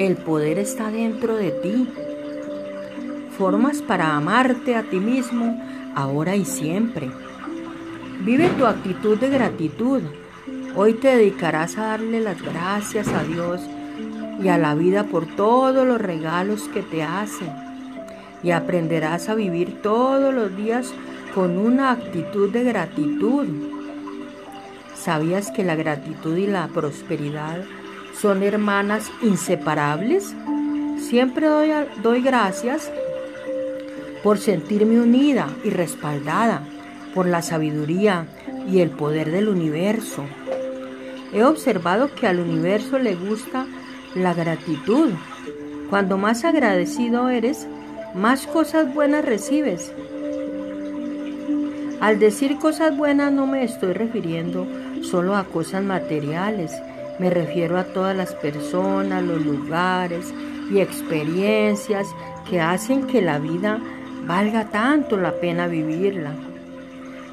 El poder está dentro de ti. Formas para amarte a ti mismo ahora y siempre. Vive tu actitud de gratitud. Hoy te dedicarás a darle las gracias a Dios y a la vida por todos los regalos que te hace. Y aprenderás a vivir todos los días con una actitud de gratitud. ¿Sabías que la gratitud y la prosperidad son hermanas inseparables? Siempre doy, gracias por sentirme unida y respaldada por la sabiduría y el poder del universo. He observado que al universo le gusta la gratitud. Cuando más agradecido eres, más cosas buenas recibes. Al decir cosas buenas no me estoy refiriendo solo a cosas materiales, me refiero a todas las personas, los lugares y experiencias que hacen que la vida valga tanto la pena vivirla.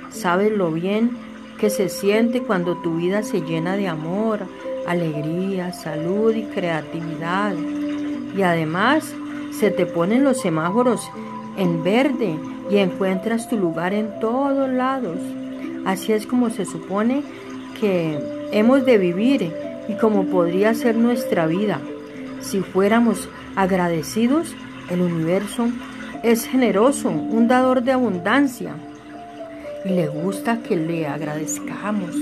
Sabes lo bien que se siente cuando tu vida se llena de amor, alegría, salud y creatividad. Y además se te ponen los semáforos en verde y encuentras tu lugar en todos lados. Así es como se supone que hemos de vivir y como podría ser nuestra vida. Si fuéramos agradecidos, el universo es generoso, un dador de abundancia y le gusta que le agradezcamos.